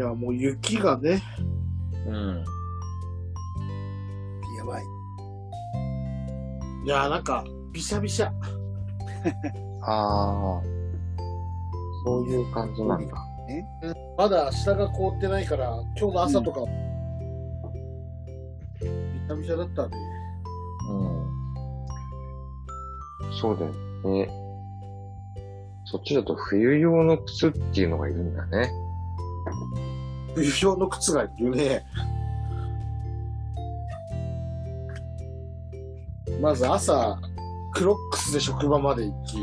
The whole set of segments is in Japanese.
いや、もう雪がね、うん。やばい。いや、なんか、びしゃびしゃ。ああ。そういう感じなんだ。まだ下が凍ってないから、今日の朝とか、びしゃびしゃだったんで。うん。そうだよね。そっちだと冬用の靴っていうのがいるんだね。冬用の靴がいるね。まず朝、クロックスで職場まで行き、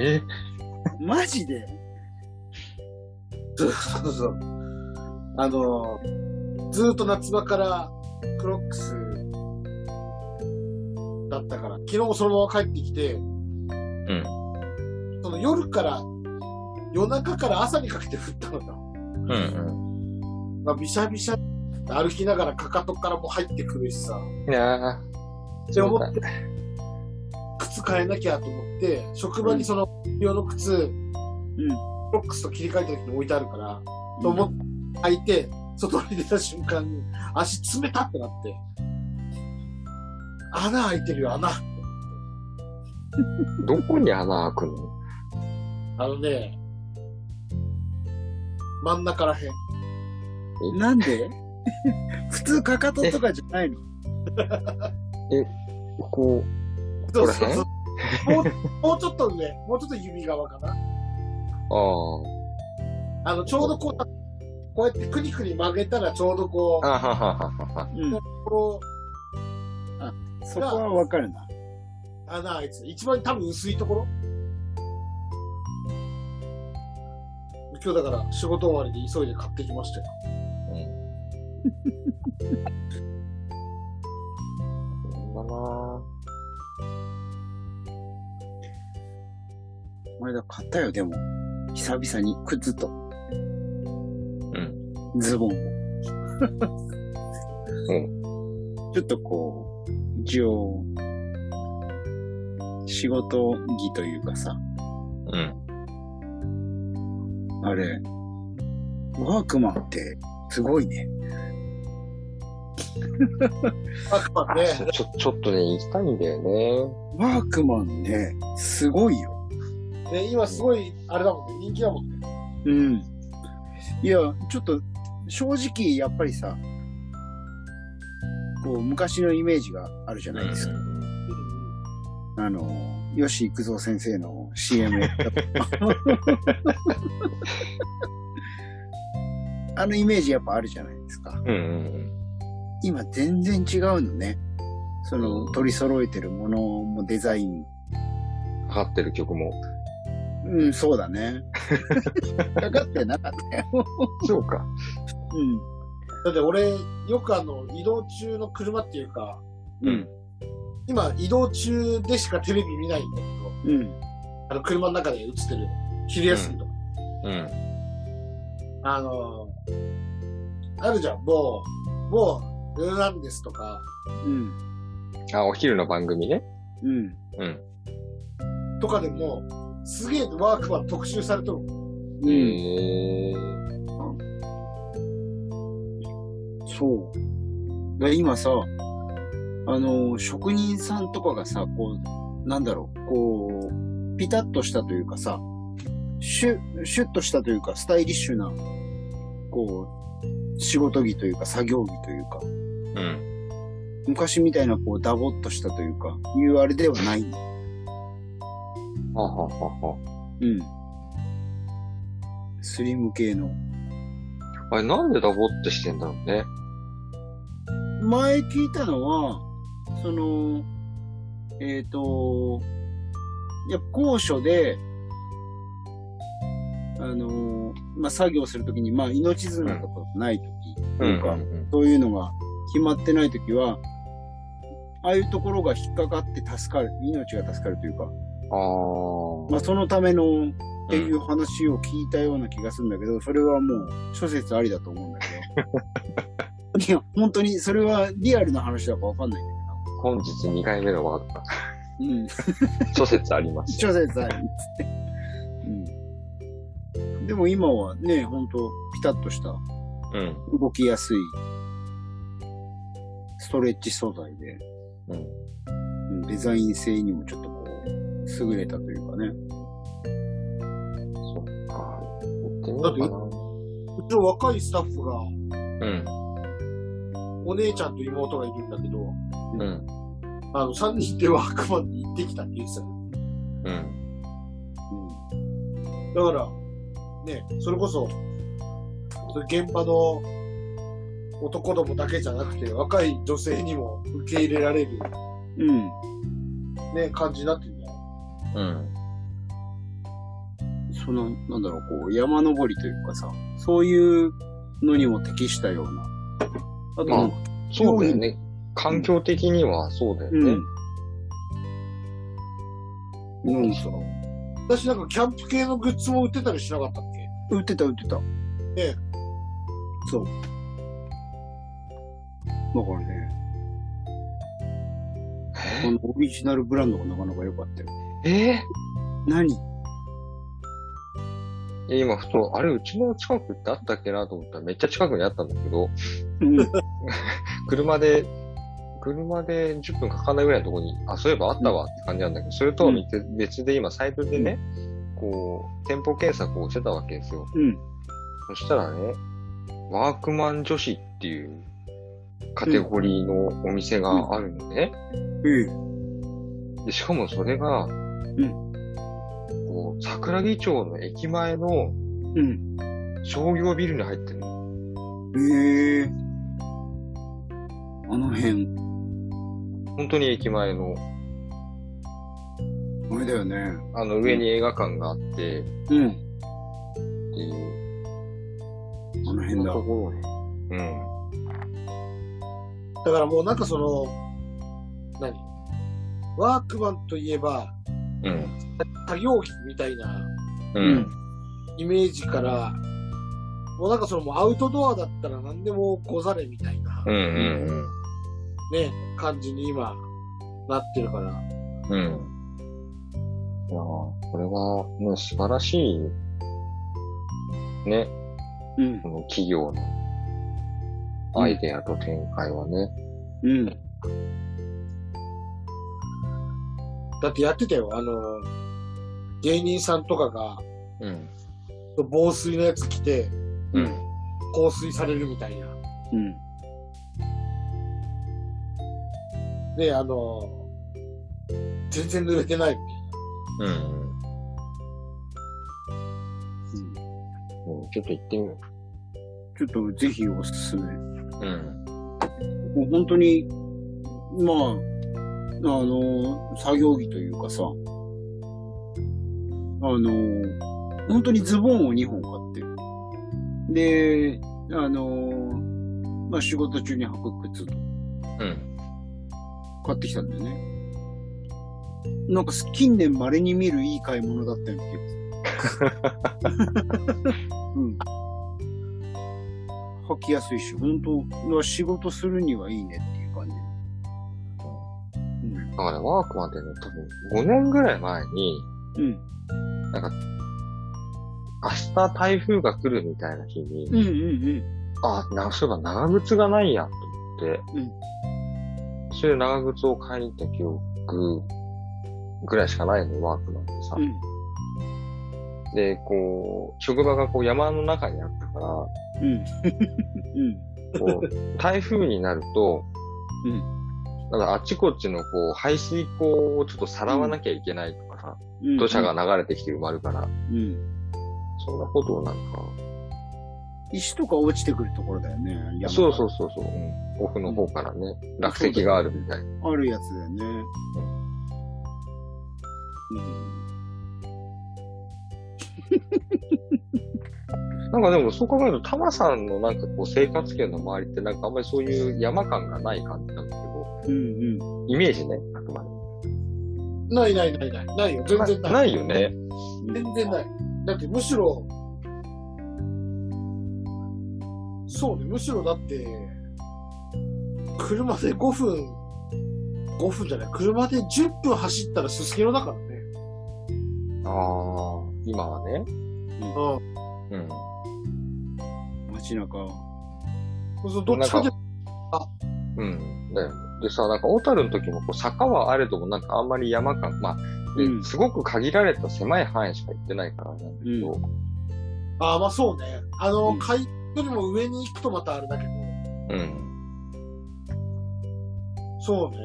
え？マジで？そうそうそう。あの、ずーっと夏場からクロックスだったから、昨日もそのまま帰ってきて、うん。その夜から、夜中から朝にかけて降ったのよ。うんうん。まあ、びしゃびしゃ歩きながらかかとからも入ってくるしさ、いやー。って思って、靴変えなきゃと思って、職場にその用の靴、うん。クロックスと切り替えた時に置いてあるから、と思って履いて、外に出た瞬間に足冷たってなって、穴開いてるよ、穴。どこに穴開くの？あのね、真ん中らへん。なんで？普通かかととかじゃないの？こそうそうそう。もう、もうちょっと上、もうちょっと指側かな。う、ああの、ちょうどこう、こうやってクニクニ曲げたらちょうどこあ。う、あはははは。うん。こそこはわかるな。う、穴開いてた一番多分薄いところ。今日だから仕事終わりで急いで買ってきましたよ。うん。だな前だ買ったよ、でも。久々に靴と。うん。ズボンを。うん。ちょっとこう、一応、仕事着というかさ、うん。あれ、ワークマンってすごいね。あくまね、ちょ、ちょっとね、行きたいんだよね。ワークマンね、すごいよ。ね、今すごい、あれだもんね、人気だもんね。うん。いや、ちょっと、正直、やっぱりさ、こう、昔のイメージがあるじゃないですか。あの、吉幾三先生の CM やった。あのイメージやっぱあるじゃないですか。うんうん今全然違うのね。その取り揃えてるものもデザイン。うん。かかってる曲も。うん、そうだね。かかってなかったよ。そうか。うん。だって俺、よくあの、移動中の車っていうか、うん。今移動中でしかテレビ見ないんだけど、うん。あの、車の中で映ってる、昼休みとか。うん。あの、あるじゃん、某、某、ルーランデスとか、うん。あ、お昼の番組ね。うん。うん。とかでも、すげえワークマン特集されてる。うん。へえ。そう。で今さ、あの、職人さんとかがさ、こう、なんだろう、こう、ピタッとしたというかさ、シュッ、シュッとしたというか、スタイリッシュな、こう、仕事着というか、作業着というか、うん。昔みたいな、こう、ダボっとしたというか、いうあれではない。はははは。うん。スリム系の。あれ、なんでダボってしてんだろうね。前聞いたのは、その、えっ、と、やっぱ高所で、あの、まあ、作業するときに、まあ、命綱とかないとき、というか、ん。そういうのが決まってないときは、ああいうところが引っかかって助かる、命が助かるというか、ああ。まあ、そのためのっていう話を聞いたような気がするんだけど、それはもう諸説ありだと思うんだけど。いや、本当にそれはリアルな話だかわかんないんだ本日2回目のワークマン。けど。うん。諸説あります。諸説ありっつって。うん。でも今はね、ほんと、ピタッとした、うん。動きやすい、ストレッチ素材で、うん。うんデザイン性にもちょっとこう、優れたというかね。そっか。行って。うちの若いスタッフが、うん。お姉ちゃんと妹がいるんだけど、うん。あの、3人でワークマンに行ってきたって言ってたのうん。だから、ね、それこそ、現場の男どもだけじゃなくて、若い女性にも受け入れられる、うん。ね、感じになってるんだよ。うん。その、なんだろう、こう、山登りというかさ、そういうのにも適したような。あとまあそうだよね。環境的にはそうだよね。うん。何その、私なんかキャンプ系のグッズも売ってたりしなかったっけ？売ってた売ってた。ええ。そう。だからね、このオリジナルブランドがなかなか良かったよ。え？え何今、ふと、あれ、うちの近くってあったっけなと思ったら、めっちゃ近くにあったんだけど、うん。車で、車で10分かかんないぐらいのところに、あ、そういえばあったわって感じなんだけど、それとは別別で今、サイトでね、こう、店舗検索をしてたわけですよ。うん。そしたらね、ワークマン女子っていうカテゴリーのお店があるのね。えでしかもそれが、こう、桜木町の駅前のうん。商業ビルに入ってるの。ええあの辺、本当に駅前の、あれだよね。あの上に映画館があって、うん。っていう、あの辺だところね。うん。だからもうなんかその、何？ワークマンといえば、うん。作業着みたいなううんん。イメージから、もうなんかそのもうアウトドアだったら何でもござれみたいな、うん。うん。ね、感じに今なってるから。うん。いやーこれは、ね、素晴らしい、ね、うん。この企業のアイデアと展開はね。うん。だってやってたよ、あの、芸人さんとかがうん。防水のやつ着てうん。香水されるみたいな。うん。で、あの、全然濡れてないみたいな。うん。うん。ちょっと行ってみよちょっとぜひおすすめ。う。うん。もう本当に、まあ、あの、作業着というかさ、あの、本当にズボンを2本買って、で、あの、まあ仕事中に履く靴とうん。買ってきたんだよね。なんか近年稀に見るいい買い物だったような気がする。うん。履きやすいし、本当仕事するにはいいねっていう感じ。うん。だからワークマンってね、多分5年ぐらい前に、うん。なんか、明日台風が来るみたいな日に、うんうんあ、な、そういえば長靴がないやと思って、うんそれで長靴を買いに行った記憶ぐらいしかないの、ワークマンってさ。うん。で、こう、職場がこう山の中にあったから、うん。うん。こう、台風になると、うんなんかあっちこっちのこう、排水溝をちょっとさらわなきゃいけないとかさ、うん。土砂が流れてきて埋まるから、うん。そんなことをなんか、石とか落ちてくるところだよね。山そうそうそうそう、うん、奥の方からね、落石があるみたいな。あるやつだよね。なんかでもそう考えると、タマさんのなんかこう生活圏の周りってなんかあんまりそういう山感がない感じなんだけど、うん。うんうん。イメージね、あくまで。ないないないない。ないよ。全然ない。ないよね。全然ない。だってむしろ、そうね、むしろだって、車で5分、5分じゃない、車で10分走ったらすすきのだからね。ああ、今はね。うん。うん。街中。そうそう、どっちかで、うん。だよね。でさ、なんか、小樽の時も、こう、坂はあれども、なんかあんまり山感、まあ、でうんすごく限られた狭い範囲しか行ってないからなんだけど、ああ、まあそうね。あの、うん海よりも上に行くとまたあれだけど、うん。そうね。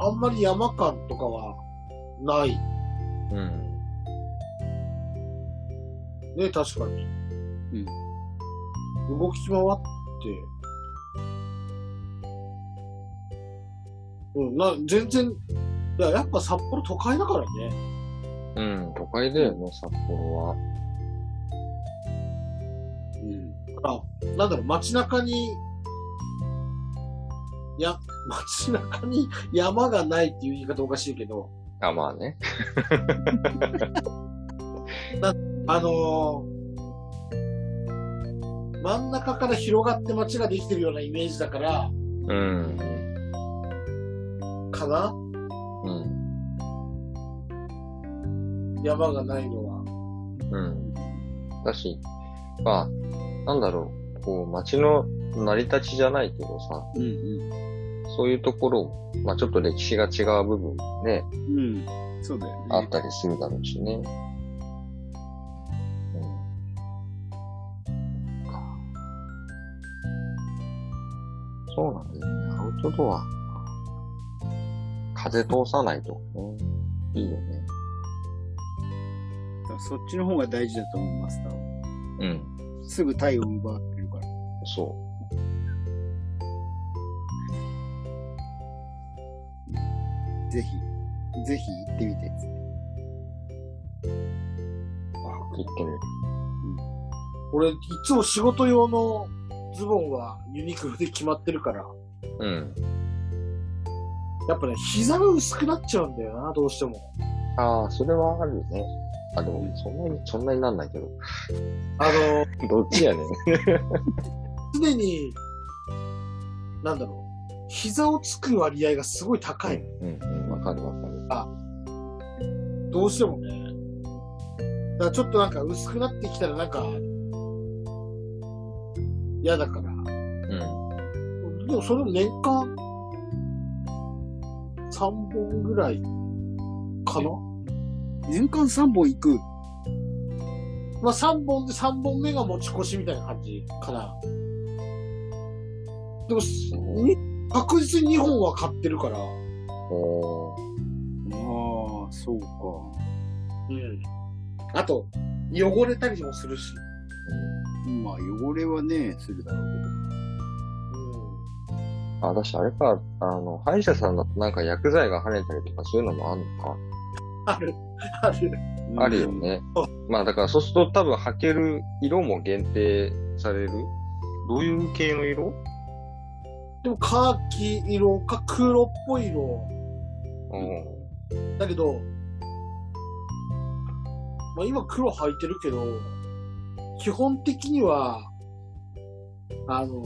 あんまり山感とかはない。うん。ね、確かに。うん。動き回って、うん、な、全然、いや、やっぱ札幌都会だからね。うん。都会だよね、札幌は。なんだろう、街中に、や、街中に山がないっていう言い方おかしいけど、あ、まあね。あのー真ん中から広がって街ができてるようなイメージだから、うん。かな？うん。山がないのは。うん。だし、まあ、なんだろう、こう、街の成り立ちじゃないけどさ、うんうん。そういうところも、まあちょっと歴史が違う部分もね、うん。そうだよね。あったりするだろうしね。うん。そうなんだよね。アウトドア。風通さないと、ね。いいよね。そっちの方が大事だと思います。多分うん。すぐ体温奪っそぜひ、ぜひ行ってみて。つってう。あ、言ってみる。俺、いつも仕事用のズボンはユニクロで決まってるから、うん。やっぱね、膝が薄くなっちゃうんだよな、どうしても。ああ、それはあるね。あ、でも、そんなに、そんなになんないけど。あの、どっちやねん。常に、なんだろう、膝をつく割合がすごい高い。うん、うん、わかるわかる。どうしてもね。だからちょっとなんか薄くなってきたらなんか、嫌だから。うん。でもそれも年間、3本ぐらいかな？年間3本行く？まあ3本で3本目が持ち越しみたいな感じかな。でも、に確実に2本は買ってるから。ああ、そうか。うん。あと、汚れたりもするし。まあ、汚れはね、するだろううん。あ、だし、あれか、あの、歯医者さんだとなんか薬剤が跳ねたりとかそういうのもあんのか。ある、ある。けど。あるよね。まあだからそうすると多分履ける色も限定されるどういう系の色？でも、カーキ色か黒っぽい色。うん。だけど、まあ今黒履いてるけど、基本的には、あの、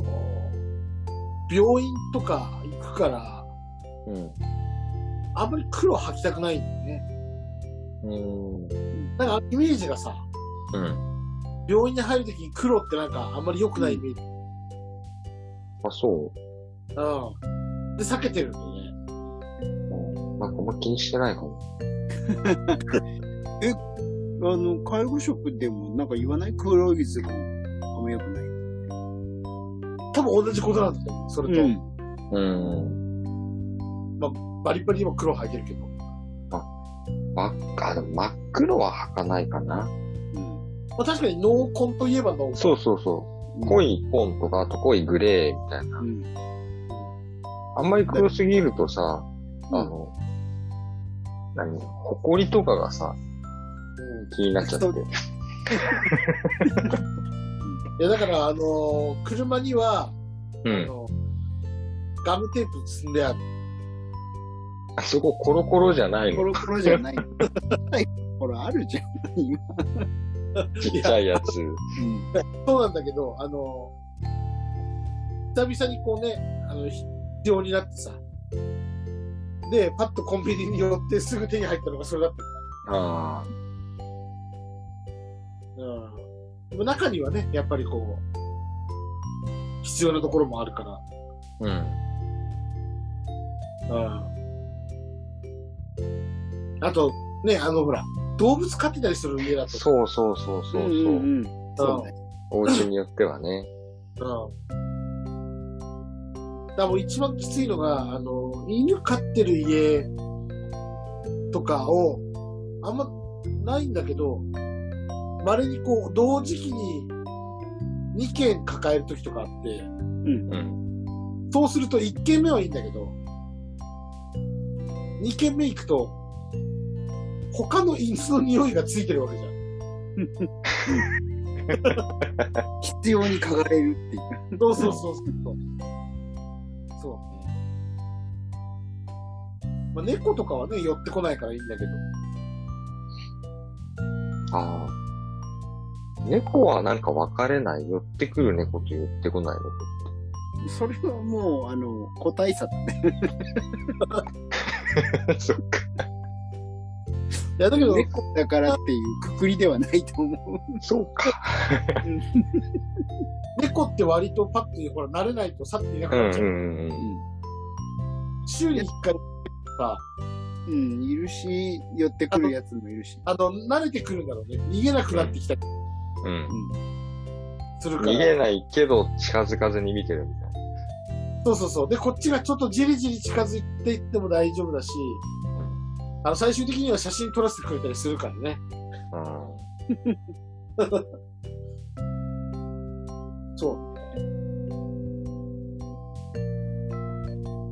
病院とか行くから、うん。あんまり黒履きたくないんだよね。うん。なんかイメージがさ、うん。病院に入るときに黒ってなんかあんまり良くないイメージ。あ、そう？ん。で、避けてるんだよね。う。うん。なんかあんま気にしてないかも。あの、介護職でもなんか言わない？黒いズボン。あんま良くない。多分同じことなんだと思う。それと、うん。うん。バリバリ今黒履いてるけど。真っあ、でも真っ黒は履かないかな。まあ確かに濃紺といえば濃紺。そうそうそう。濃い紺とか、あと濃いグレーみたいなう。ん。あんまり黒すぎるとさ、あの、何埃とかがさ、うん気になっちゃって。いや、だから、あのー車には、うん。あの、ガムテープ積んである。あそこコロコロじゃないの？コロコロじゃない。はい。ほら、あるじゃん。今。ちっちゃいやつ。うん。そうなんだけど、あのー久々にこうね、あの、必要になってさ。で、パッとコンビニに寄ってすぐ手に入ったのがそれだったかああ。うん。でも中にはね、やっぱりこう、必要なところもあるから。うん。うん。あと、ね、あの、ほら、動物飼ってたりする家だと。そうそうそうそうそう。うんうんうんそうね。お家によってはね。うん。だからもう一番きついのが、あの、犬飼ってる家とかを、あんまないんだけど、稀にこう、同時期に2軒抱える時とかあって、うん。そうすると1軒目はいいんだけど、2軒目行くと、他の犬の匂いがついてるわけじゃん。必要に嗅がれるっていうそうそうそう。そう。まあ、猫とかはね、寄ってこないからいいんだけど。ああ。猫はなんか分かれない。寄ってくる猫と寄ってこない猫。それはもう、あの、個体差だね。そっか。いや、だけど、猫だからっていうくくりではないと思う。そうか。猫って割とパッと、ほら、慣れないと去っていなくうんなっちゃう。うんうん。週に1回か、うん、いるし、寄ってくるやつもいるし。あの、慣れてくるんだろうね。逃げなくなってきたりうん。するから。逃げないけど近づかずに見てるみたいな。そうそうそう。で、こっちがちょっとじりじり近づいていっても大丈夫だし、あの、最終的には写真撮らせてくれたりするからね。そう。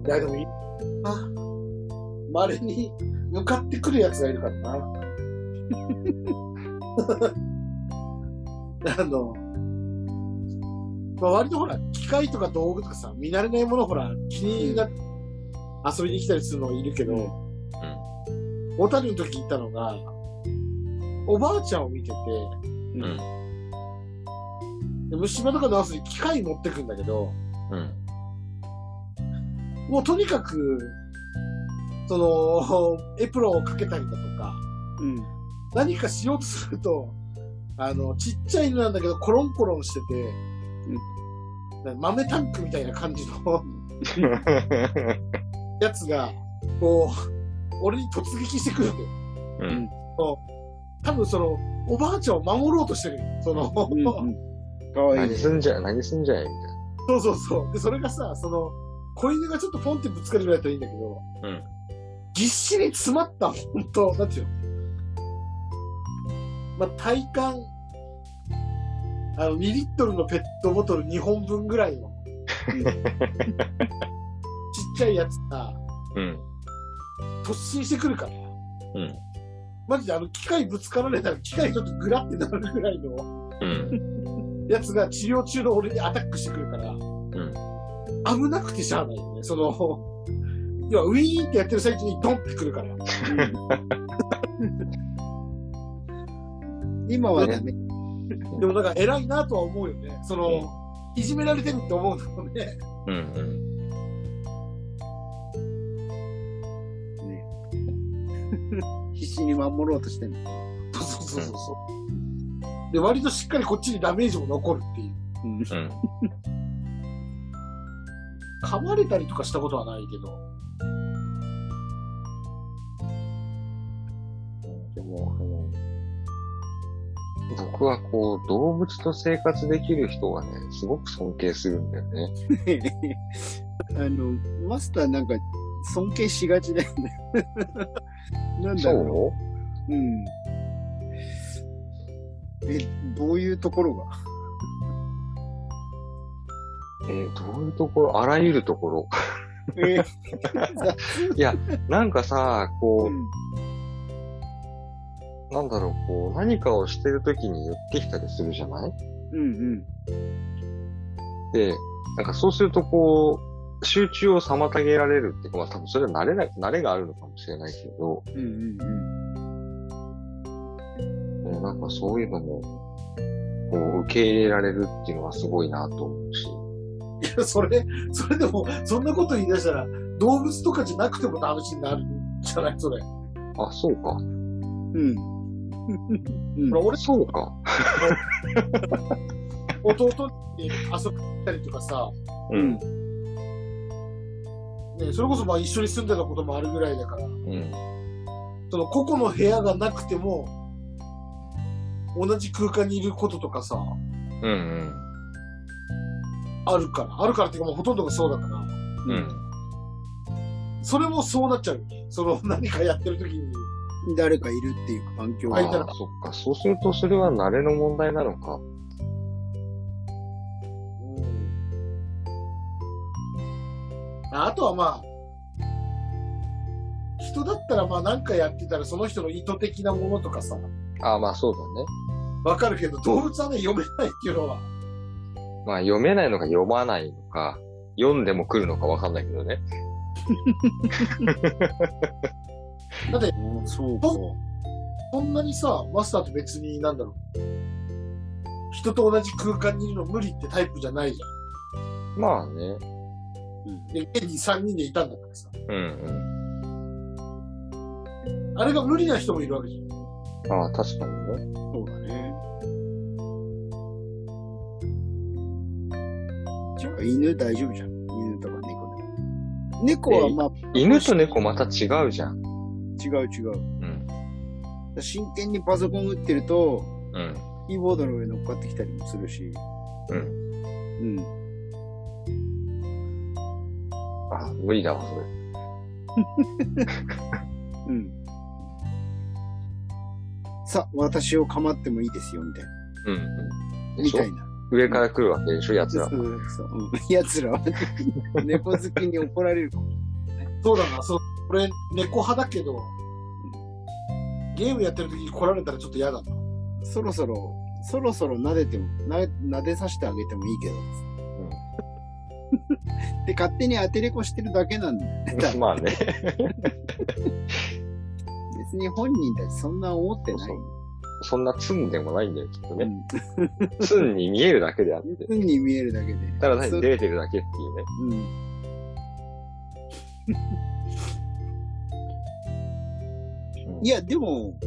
いや、でもいいな。稀に向かってくるやつがいるからな。あの、まあ、割とほら、機械とか道具とかさ、見慣れないものほら、気になって遊びに来たりするのいるけど、小樽の時行ったのが、おばあちゃんを見てて、うん。虫歯とか直すに機械持ってくんだけど、うん。もうとにかく、その、エプロンをかけたりだとか、うん。何かしようとすると、あの、ちっちゃい犬なんだけど、コロンコロンしてて、なんか豆タンクみたいな感じの やつが、こう、俺に突撃してくるわけよ。うん。多分その、おばあちゃんを守ろうとしてるよ。その、うん。かわいい何ね。すんじゃ、何すんじゃい？みたいそうそうそう。で、それがさ、その、子犬がちょっとポンってぶつかるぐらいだったらいいんだけど、うんぎっしり詰まった、本当なんていうの？まあ、体感、あの、2リットルのペットボトル2本分ぐらいの、ちっちゃいやつがな。うん。突進してくるから、うん。マジであの、機械ぶつかられたら機械ちょっとグラってなるぐらいのうん。やつが治療中の俺にアタックしてくるから、うん。危なくてしゃあないよね。その、要はウィーンってやってる最中にドンってくるから。今はね、でもなんか偉いなとは思うよね。その、いじめられてるって思うのもね。うん。うん。必死に守ろうとしてんの。そうそうそうそう。で、割としっかりこっちにダメージも残るっていう。うん。うん。噛まれたりとかしたことはないけど。でも、あの、僕はこう、動物と生活できる人はね、すごく尊敬するんだよね。あの、マスターなんか尊敬しがちだよね。なんだそろう。う？ん。え、どういうところが？えーどういうところ？あらゆるところ。え いや、なんかさ、こうんう、なんだろう、こう、何かをしてるときに寄ってきたりするじゃない？うんで、なんかそうするとこう、集中を妨げられるっていうか、まあ多分それは慣れない、慣れがあるのかもしれないけど、うん。うんうんねなんかそういうのも、こう、受け入れられるっていうのはすごいなと思うし。いや、それ、それでも、そんなこと言い出したら、動物とかじゃなくても話になるんじゃない？それ。あ、そうか。うん。うん。俺、そうか。弟に遊びに行ったりとかさ、うん。ね、それこそまあ一緒に住んでたこともあるぐらいだから、うん。その個々の部屋がなくても、同じ空間にいることとかさ、うんうん。あるから。あるからっていうかもうほとんどがそうだから、うん。それもそうなっちゃうよね。その何かやってる時に。誰かいるっていう環境あが。そっか。そうするとそれは慣れの問題なのか。あとはまあ、人だったらまあ何かやってたらその人の意図的なものとかさ、ああ、まあそうだね。わかるけど動物はね、読めないっていうのは、まあ読めないのか読まないのか、読んでも来るのかわかんないけどね。だってうんそうか。そんなにさ、マスターと別になんだろう。人と同じ空間にいるの無理ってタイプじゃないじまあね。ゃん。で、現に3人でいたんだからさ。うんうん。あれが無理な人もいるわけじゃん。ああ、確かにね。そうだね。じゃあ犬大丈夫じゃん。犬とか猫でも。猫はまあ、犬と猫また違うじゃん。違う違う。うん。真剣にパソコン打ってると、うん。キーボードの上乗っかってきたりもするし。うん。うん。あ、無理だわ、それ。うん。さ、私を構ってもいいですよ、みたいな。うんうん。みたいな。上から来るわけでしょ、奴らそう。そうそう。うん 奴らは、猫好きに怒られるかも。そうだな、そう。俺、猫派だけど、ゲームやってる時に来られたらちょっと嫌だな。そろそろ、そろそろ撫でても、な撫でさせてあげてもいいけど。で、勝手に当てれこしてるだけなんだよね。まあね。別に本人たちそんな思ってない。そんなツンでもないんだよ、きっとね。うん。ツンに見えるだけであって。普通に見えるだけで。ただ単出れてるだけっていうね。うん。いや、でも、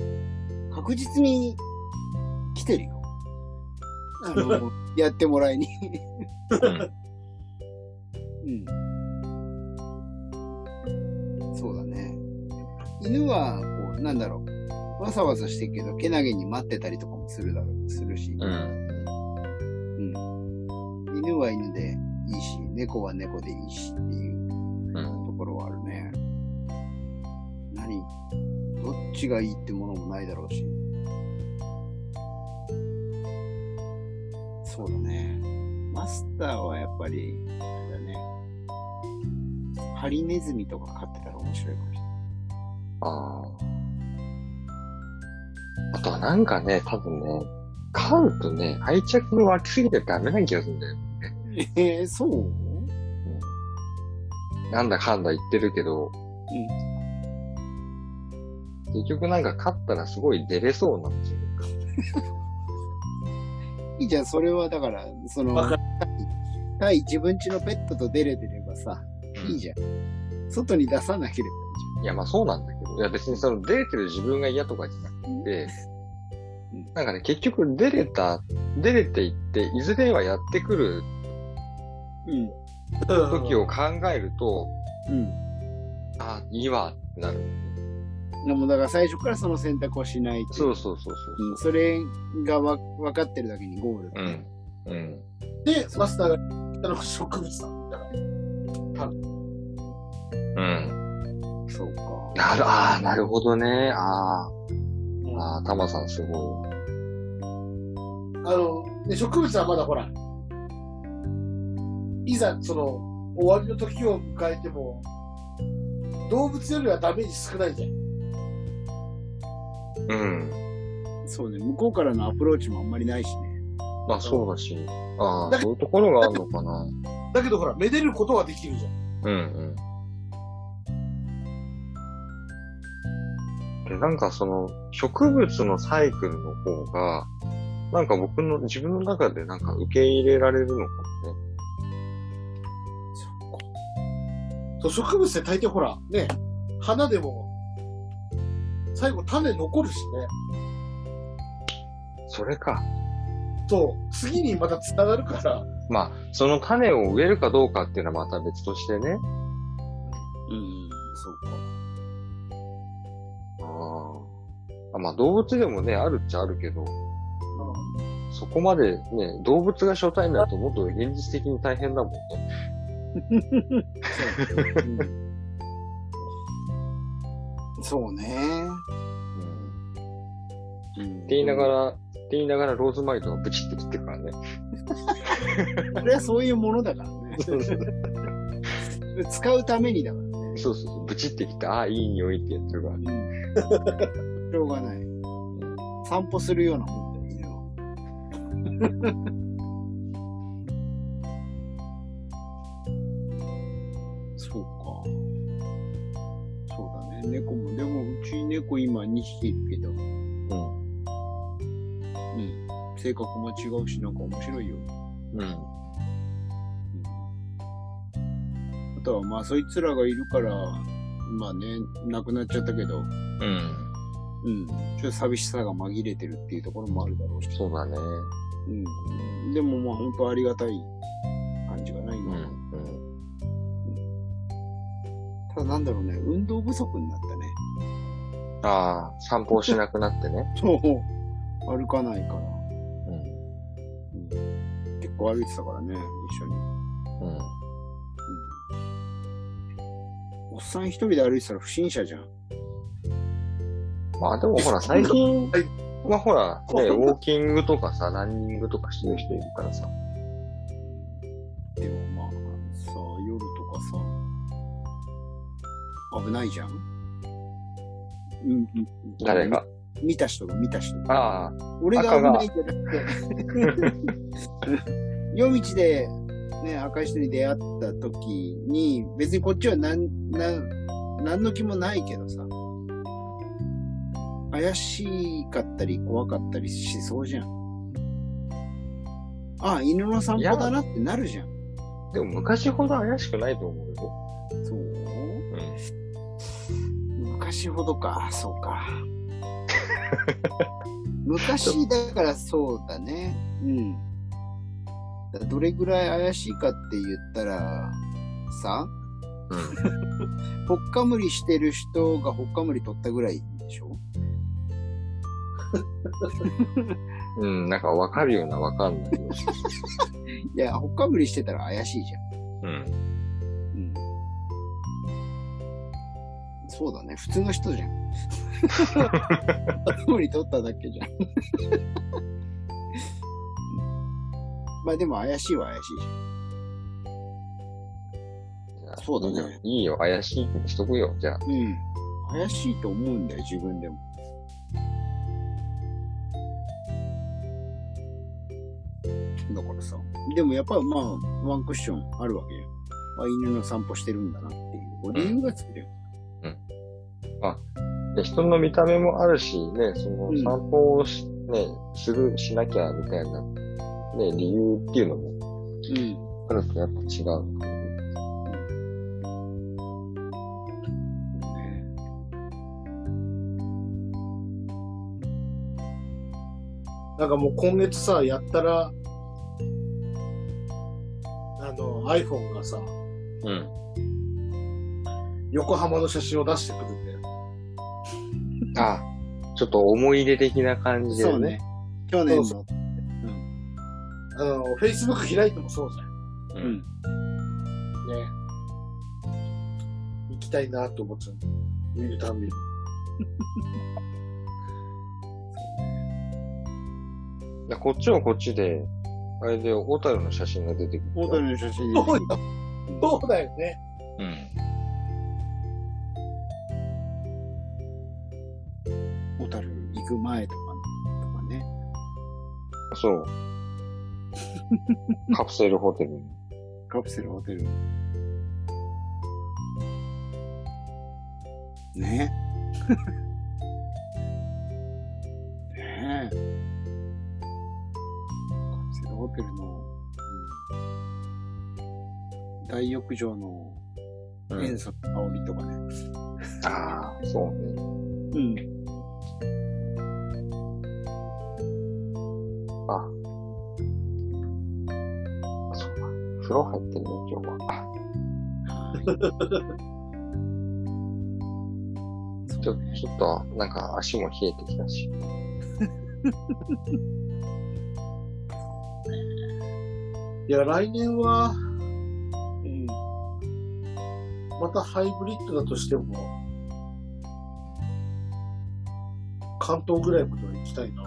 確実に来てるよ。あの、やってもらいに。うんうん。そうだね。犬は、こう、なんだろう。わさわさしてるけど、けなげに待ってたりとかもするだろう、するし。うん。うん。犬は犬でいいし、猫は猫でいいしっていうちがいいってものもないだろうし。そうだね。マスターはやっぱり、あれだね。ハリネズミとか飼ってたら面白いかもしれない。ああ。あとはなんかね、多分ね、飼うとね、愛着が湧きすぎてダメな気がするんだよ。えー、そう？なんだかんだ言ってるけど、結局なんか飼ったらすごい出れそうなんですよ。いいじゃん、それはだから、その対自分家のペットと出れてればさ、いいじゃん。外に出さなければいいいや、まあそうなんだけど、いや別にその出れてる自分が嫌とかじゃなくてうん、なんかね、結局出れた、出れていって、いずれはやってくるじゃん。時を考えると、うん。うん。あ、いいわってなる。でもだから最初からその選択をしないと。そうそうそううん、それがわ分かってるだけにゴールだそう。ん。うん。で、マスターが言ったのが植物なんだから。うん。そうか。なる、ああ、なるほどね。ああ、うんああ、タマさんすごあの、ね、植物はまだほら、いざその、終わりの時を迎えても、動物よりはダメージ少ないじゃん。い。うん。そうね。向こうからのアプローチもあんまりないしね。まあそうだし。ああ、そういうところがあるのかな。だけどほら、めでることはできるじゃん。うんうん。で、なんかその、植物のサイクルの方が、なんか僕の、自分の中でなんか受け入れられるのかもね。そう植物って大抵ほら、ね、花でも、最後種残るしね。それか。と、次にまた繋がるから、まあ、その種を植えるかどうかっていうのはまた別としてね。うん、そうか。ああ。まあ動物でもね、あるっちゃあるけど、そこまでね、動物が初対になるともっと現実的に大変だもんね。そ うね。うん。うん。って言いながら、って言いながらローズマリーとかブチって切ってるからね。あれはそういうものだからね。そうそう使うためにだからね。そうそう、ブチって切って、ああ、いい匂いって言ってるからね。うん。しょうがない。散歩するようなもんだよ。そうか。そうだね。猫も、猫今2匹いるけど、うん。うん。性格も違うし、なんか面白いよ。うん。あとはまあそいつらがいるから、まあね、亡くなっちゃったけど、うん。うん。ちょっと寂しさが紛れてるっていうところもあるだろうし。そうだね。うん。でもまあ本当ありがたい感じがないうん。な。うん。ただなんだろうね、運動不足になったね。ああ、散歩をしなくなってね。そう。歩かないから。うん。結構歩いてたからね、一緒に。うん。おっさん一人で歩いてたら不審者じゃん。まあでもほら、最近はいはほら、ね、ウォーキングとかさ、ランニングとかしてる人いるからさ。でもまあ、さ、夜とかさ、危ないじゃんうん、うん。誰が見た人が見た人が。ああ、俺が危ないんじゃなくて、夜道で、ね、赤い人に出会った時に、別にこっちはなん、なん、なんの気もないけどさ、怪しかったり怖かったりしそうじゃん。ああ、犬の散歩だなってなるじゃん。でも昔ほど怪しくないと思うよ。そううん。昔ほどか、そうか。昔だからそうだね。うん。だどれぐらい怪しいかって言ったら、さ、うん。ほっかむりしてる人がほっかむり取ったぐらいでしょ？うん、なんかわかるようなわかんないよ。いや、ほっかむりしてたら怪しいじゃうん。ん。うん。そうだね。普通の人じゃん。ほっかむり取っただけじゃん。まあでも怪しいは怪しいじゃん。そうだね。いいよ、怪しいにしとくよ、じゃあ。うん。怪しいと思うんだよ、自分でも。だからさ。でもやっぱまあ、ワンクッションあるわけよ。あ、犬の散歩してるんだなっていう。理由がつくよ。で人の見た目もあるし、ね、そのうん散歩をし、ね、する、しなきゃみたいな、ね、理由っていうのもうん。あるとやっぱ違うなんかもう今月さ、やったら、あの、iPhone がさ、うん。横浜の写真を出してくるんだよ。あ、ちょっと思い出的な感じでね。そうね。去年その。あの、Facebook 開いてもそうじゃん。う。うんん。ね。行きたいなと思っちゃう。見るたんびに。で こっちはこっちで、あれで、小樽の写真が出てくる。大谷の写真そうだそうだよね。うん。そう。カプセルホテルに。カプセルホテル。ね。ねえ。カプセルホテルの、うん大浴場のうん塩素の香りとかね。ああ、そうね。うん。風呂入ってんね、今日は。ちょ、ちょっと、なんか足も冷えてきたし。いや、来年は、うん。またハイブリッドだとしても、関東ぐらいまでは行きたいな。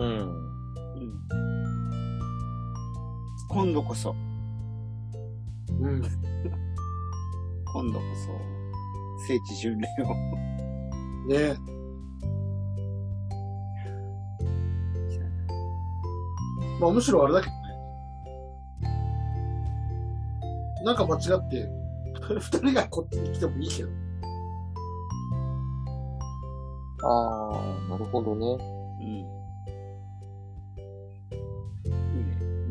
うん。今度こそ、うん。今度こそ、聖地巡礼を。ねまあむしろあれだけどね。なんか間違って、二人がこっちに来てもいいけど。ああ、なるほどね。うん。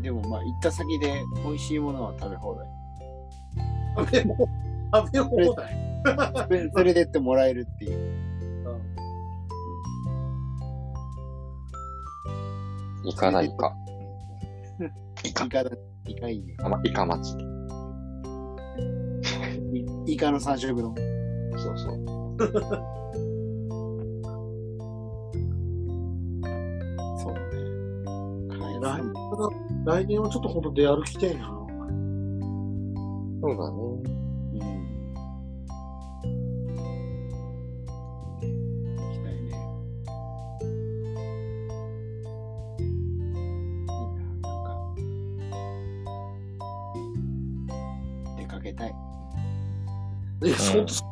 でもまあ、行った先で美味しいものは食べ放題。食べも、食べ放題？それそれでってもらえるっていう。イカだ、イカ。イカイ。カだ。イカいいね。あま、イカの三色丼。そうそう。そうだね。来年は来年はちょっとほんと出歩きたいな。そうだね。うん。行きたいね。いいな、なんか。出かけたい。え、んほんとそ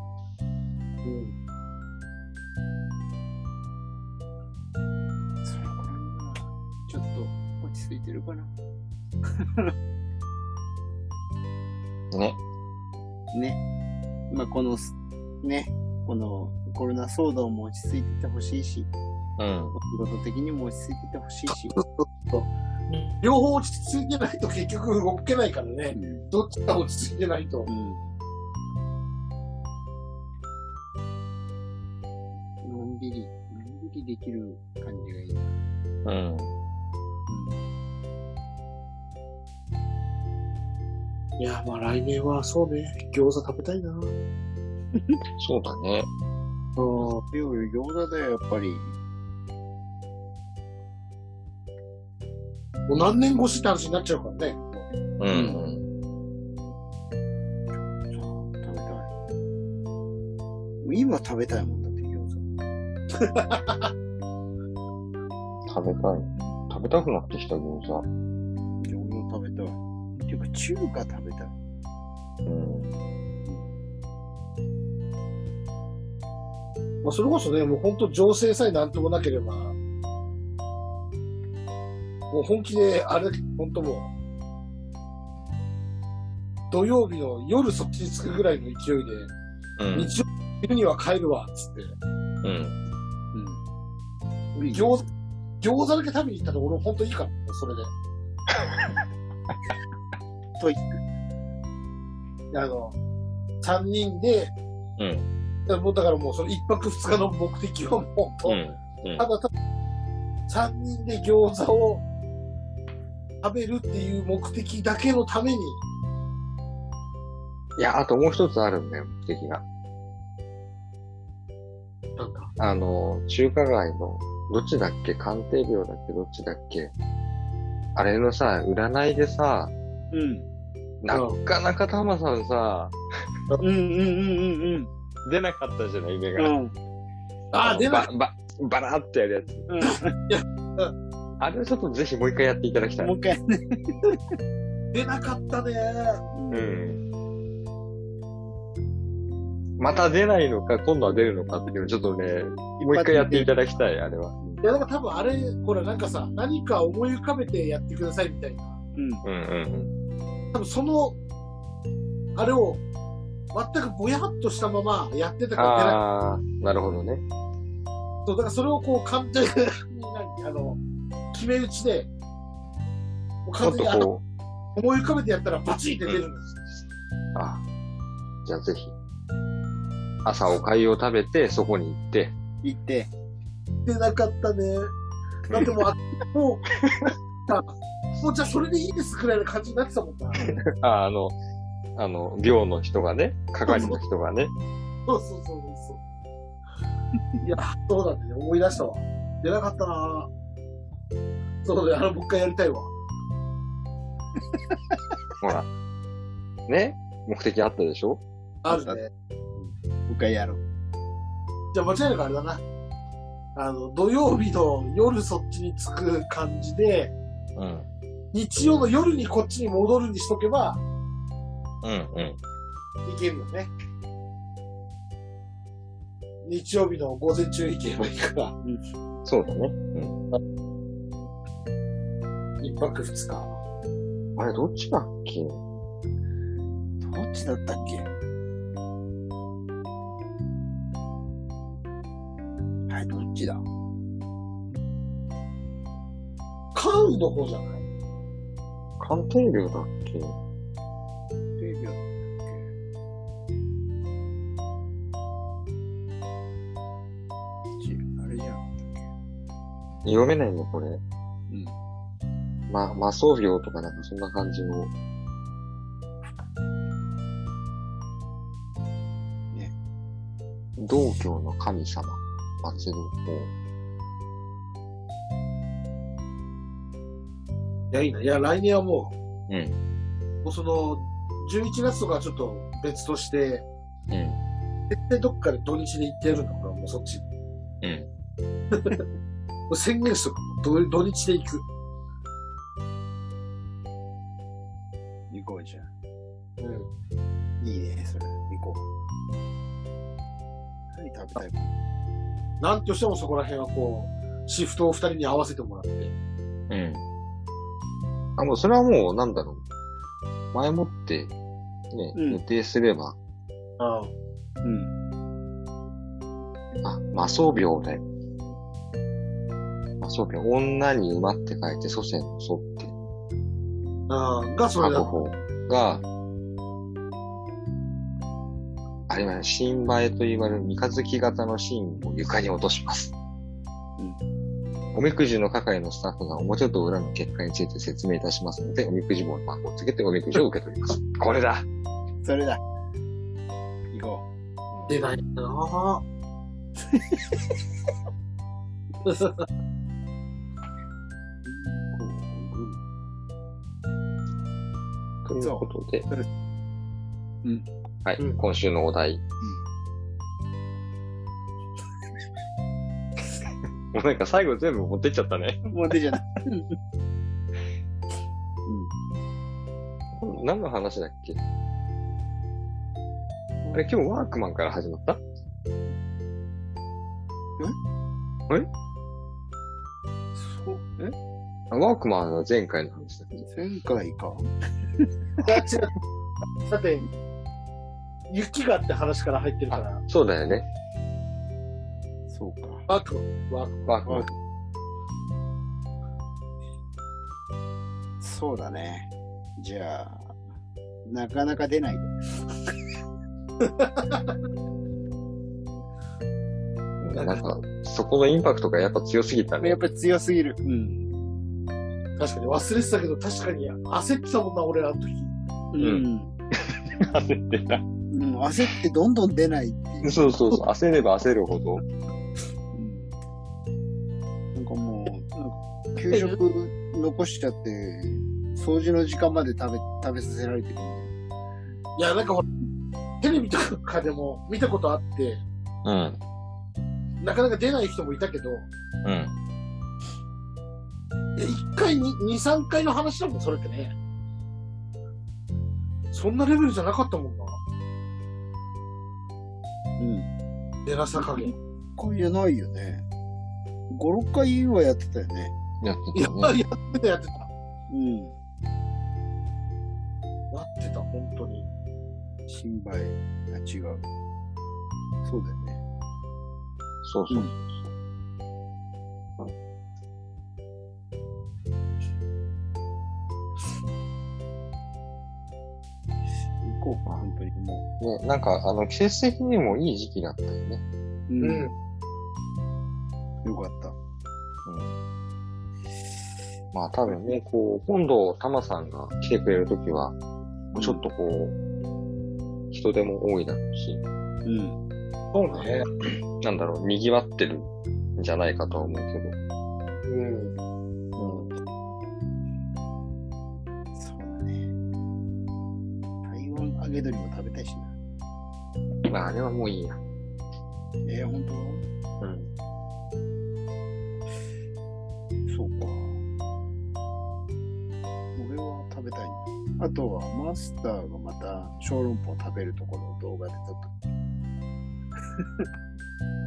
騒動も落ち着いててほしいし、うん。お仕事的にも落ち着いててほしいし。両方落ち着いてないと結局動けないからね。うん。どっちか落ち着いてないと。のんびり、のんびりできる感じがいいな。うん。いや、まあ来年はそうね、餃子食べたいな。うん。そうだね。もうん。よ餃子だよ、やっぱり。う何年越しって話になっちゃうからね。うん。うん。食べたい。今食べたいもんだって、餃子。食べたい。食べたくなってきた餃子。餃子食べたい。っていうか、中華食まあそれこそね、もう本当情勢さえなんともなければ、もう本気で、あれだけ、本当もう、土曜日の夜そっちに着くぐらいの勢いで、うん。日曜日には帰るわ、つって。うん。うん。餃子、餃子だけ食べに行ったら俺本当いいから、それで。トイッあの、3人で、うん。だからもうだからもうその1泊2日の目的はもう、うん。うんただただ、3人で餃子を食べるっていう目的だけのために、いや、あともう一つあるんだよ、目的が。なんだ、あの、中華街の、どっちだっけ？鑑定料だっけ？どっちだっけ？あれのさ、占いでさ、ク。うん。なかなかタマさんさ、うんうんうんうん出なかったじゃない、目うん。が。うん。あー、出ない。ば、ば、バラーってやるやつ。あれをちょっとぜひもう一回やっていただきたい。もう一回ね。出なかったね。うん。また出ないのか、今度は出るのかっていうのをちょっとね、もう一回やっていただきたい、あれは。いや、だから多分あれ、ほらなんかさ、何か思い浮かべてやってくださいみたいな。うん。うんうん多分その、あれを、全くぼやっとしたままやってたうん。から出。ああ、なるほどね。そう、だからそれをこう完全に、何、あの、決め打ちで、もうも完全にあ思い浮かべてやったらバチンって出るんです。う、あじゃあぜひ、朝お粥を食べて、そこに行って、行って。出なかったね。だってもう、あもう、あもうじゃあそれでいいですくらいな感じになってたもんな。あ、あの、あの、寮の人がね、係の人がね。そうそうそうそう。いや、そうだね。思い出したわ。出なかったなそうだね。あの、もう一回やりたいわ。ほら。ね？目的あったでしょ？あるね。もう一回やろう。じゃあ間違いなくあれだな。あの、土曜日の夜そっちに着く感じで、うん。日曜の夜にこっちに戻るにしとけば、うん、うん。いけるよね。日曜日の午前中に行けばいいから、そうだね。うん。一泊二日。あれ、どっちだっけ？どっちだったっけ？はい、どっちだ？関羽の方じゃない？鑑定料だっけ？読めないの、これ。うん。ま、魔装病とかなんかそんな感じの。ね。道教の神様。祭りのいや、いいな。いや、来年はも方。うん。う、もうその、11月とかはちょっと別として、うん。絶対どっかで土日で行ってやるんだから、もうそっち。もうん。う宣言しとく。土土日で行く。行こうじゃん。うん。いいね、それ。行こう。何食べたいかなんとしてもそこら辺はこう、シフトを二人に合わせてもらって。うん。あ、もうそれはもう、なんだろう。前もって、ね、うん予定すれば、ああ。うん。あ、魔装病だよ。魔装病。女に馬って書いて、祖先の祖って。ああ、がそれだ。白鵬が、あれはね、新映えと言われる三日月型のシーンを床に落とします。おみくじの係のスタッフが表と裏の結果について説明いたしますので、おみくじ棒の番号をつけておみくじを受け取ります。これだそれだ。行こ出ないんだということで、そうん。はい、うん。今週のお題。もうなんか最後全部持ってっちゃったね。う。もう出ちゃった。何の話だっけ？あれ今日ワークマンから始まった？そう、え？あワークマンは前回の話だっけ？前回か。いや、違う。だって、雪があって話から入ってるから、そうだよね。そうか。ワークマン、ワークマン。ワークマン。そうだね。じゃあ、なかなか出ないで。なんか、そこのインパクトがやっぱ強すぎたねやっ。ぱり強すぎる。うん。確かに忘れてたけど、確かに焦ってたもんな、俺あの時。うん。焦ってた。うん、焦ってどんどん出ないっていう。そうそうそう。焦れば焦るほど。うんなんかもう、なんか給食残しちゃって、掃除の時間まで食べ、食べさせられてる。いや、なんかほら、テレビとかでも見たことあって、うん。なかなか出ない人もいたけど、うん。いや1回に、2、3回の話だもん、それってね。そんなレベルじゃなかったもんな。うん。出なさ加減。1回じゃないよね。5、6回はやってたよね。やってたね。やってた、やってた。うん。やってた、本当に。心配が違う。そうだよね。そうそう。行こうか、本当にもね、なんか、あの、季節的にもいい時期だったよね。う。うん。よかった。うん。まあ多分ね、こう、今度、タマさんが来てくれるときは、もうちょっとこう、人手も多いだろうし、うん。そうね。なんだろう、賑わってるんじゃないかとは思うけど。うん。台湾揚げ鶏も食べたいしな。まあ、あれはもういいや。えー、ほんとうん。そうか。俺は食べたいな。あとは、マスターがまた小籠包食べるところを動画で撮っとく。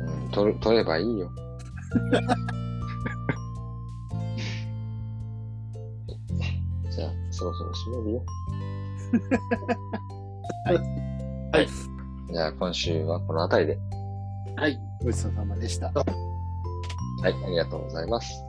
うん、取る、取ればいいよ。じゃあ、そろそろ閉めるよ。はい。はい。じゃあ、今週はこの辺りで。はい。ごちそうさまでした。はい、ありがとうございます。